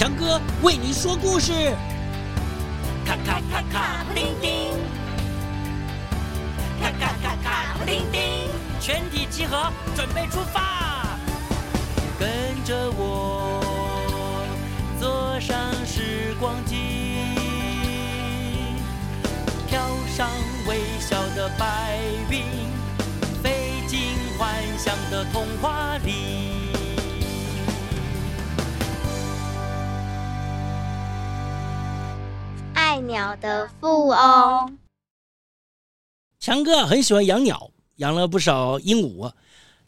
强哥为你说故事。咔咔咔咔，布丁丁，咔咔咔咔，布丁丁，全体集合，准备出发，跟着我，坐上时光机，飘上微笑的白鸟的富翁，强哥很喜欢养鸟，养了不少鹦鹉，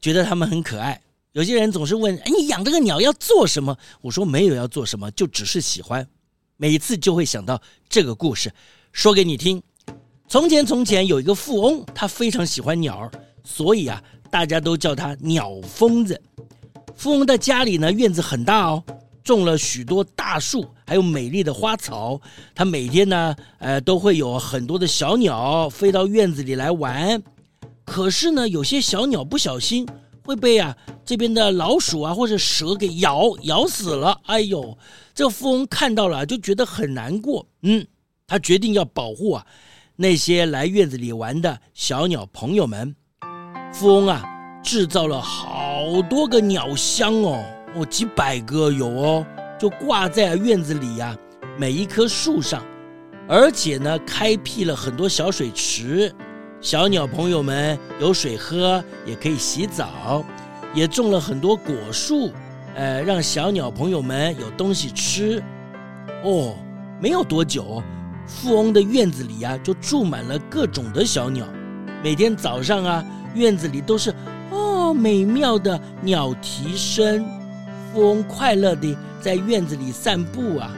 觉得它们很可爱。有些人总是问：“哎，你养这个鸟要做什么？”我说：“没有要做什么，就只是喜欢。”每次就会想到这个故事，说给你听。从前，从前有一个富翁，他非常喜欢鸟儿，所以啊，大家都叫他鸟疯子。富翁的家里呢，院子很大哦。种了许多大树，还有美丽的花草。他每天呢，呃，都会有很多的小鸟飞到院子里来玩。可是呢，有些小鸟不小心会被啊这边的老鼠啊或者蛇给咬咬死了。哎呦，这富翁看到了就觉得很难过。嗯，他决定要保护啊那些来院子里玩的小鸟朋友们。富翁啊，制造了好多个鸟箱哦。哦，几百个有哦，就挂在院子里呀、每一棵树上，而且呢，开辟了很多小水池，小鸟朋友们有水喝，也可以洗澡，也种了很多果树，呃，让小鸟朋友们有东西吃。哦，没有多久，富翁的院子里啊，就住满了各种的小鸟，每天早上啊，院子里都是哦美妙的鸟啼声。富翁快乐地在院子里散步啊，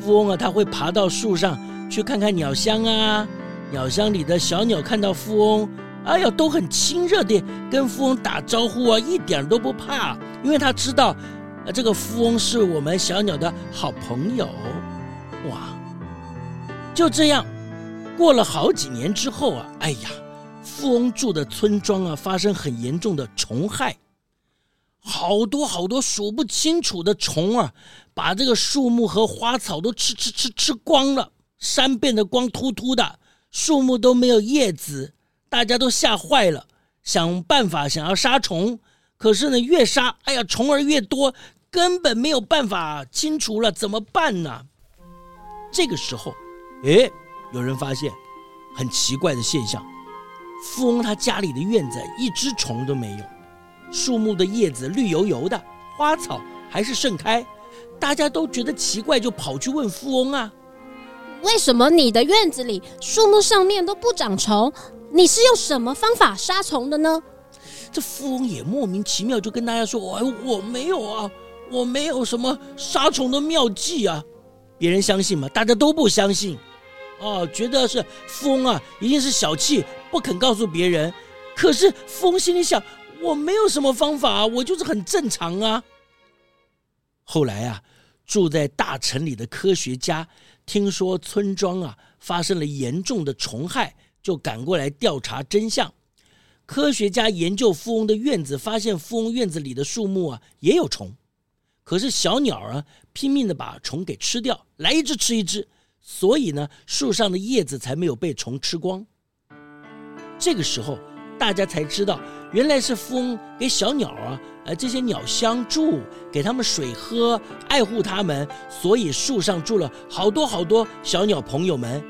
富翁啊，他会爬到树上去看看鸟箱啊，鸟箱里的小鸟看到富翁，哎呀，都很亲热地跟富翁打招呼啊，一点都不怕，因为他知道，啊，这个富翁是我们小鸟的好朋友，哇，就这样，过了好几年之后啊，哎呀，富翁住的村庄啊，发生很严重的虫害。好多好多数不清楚的虫啊，把这个树木和花草都吃吃吃吃光了，山变得光秃秃的，树木都没有叶子，大家都吓坏了，想办法想要杀虫，可是呢，越杀，哎呀，虫儿越多，根本没有办法清除了，怎么办呢？这个时候，哎，有人发现很奇怪的现象，富翁他家里的院子一只虫都没有。树木的叶子绿油油的，花草还是盛开，大家都觉得奇怪，就跑去问富翁啊：“为什么你的院子里树木上面都不长虫？你是用什么方法杀虫的呢？”这富翁也莫名其妙，就跟大家说：“哎，我没有啊，我没有什么杀虫的妙计啊。”别人相信吗？大家都不相信，哦，觉得是富翁啊，一定是小气，不肯告诉别人。可是富翁心里想。我没有什么方法，我就是很正常啊。后来啊，住在大城里的科学家听说村庄啊发生了严重的虫害，就赶过来调查真相。科学家研究富翁的院子，发现富翁院子里的树木啊也有虫，可是小鸟啊拼命的把虫给吃掉，来一只吃一只，所以呢树上的叶子才没有被虫吃光。这个时候。大家才知道，原来是富翁给小鸟啊，呃，这些鸟相助，给他们水喝，爱护他们，所以树上住了好多好多小鸟朋友们。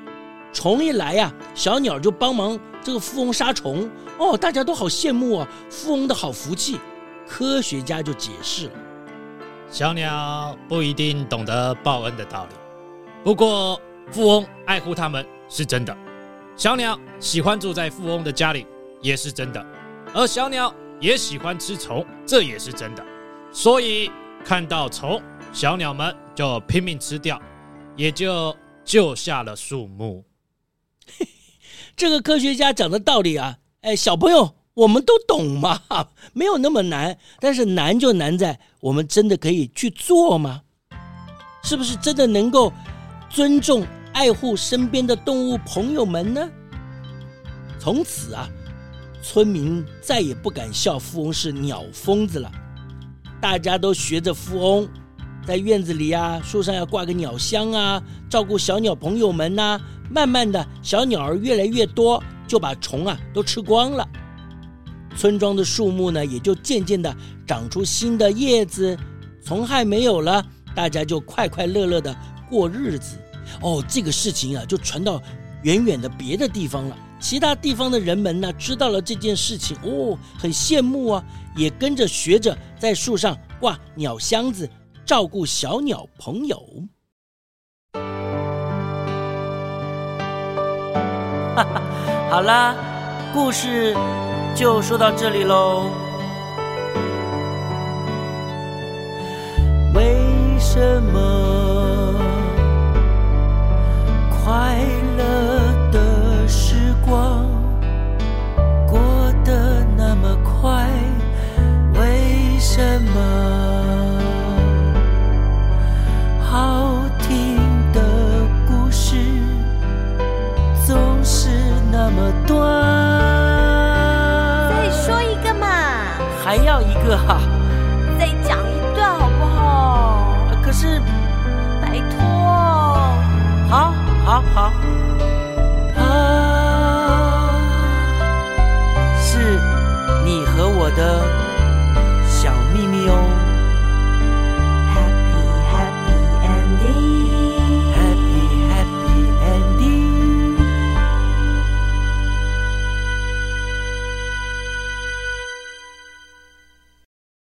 虫一来呀，小鸟就帮忙这个富翁杀虫。哦，大家都好羡慕啊，富翁的好福气。科学家就解释了：小鸟不一定懂得报恩的道理，不过富翁爱护他们是真的。小鸟喜欢住在富翁的家里。也是真的，而小鸟也喜欢吃虫，这也是真的。所以看到虫，小鸟们就拼命吃掉，也就救下了树木。这个科学家讲的道理啊，哎，小朋友，我们都懂嘛，没有那么难。但是难就难在我们真的可以去做吗？是不是真的能够尊重、爱护身边的动物朋友们呢？从此啊。村民再也不敢笑富翁是鸟疯子了，大家都学着富翁，在院子里啊，树上要挂个鸟箱啊，照顾小鸟朋友们呐、慢慢的小鸟儿越来越多，就把虫啊都吃光了。村庄的树木呢，也就渐渐的长出新的叶子，虫害没有了，大家就快快乐乐的过日子。哦，这个事情啊，就传到远远的别的地方了。其他地方的人们呢，知道了这件事情，哦，很羡慕啊，也跟着学着在树上挂鸟箱子，照顾小鸟朋友。哈哈，好啦，故事就说到这里喽。为什么快还要一个哈、啊，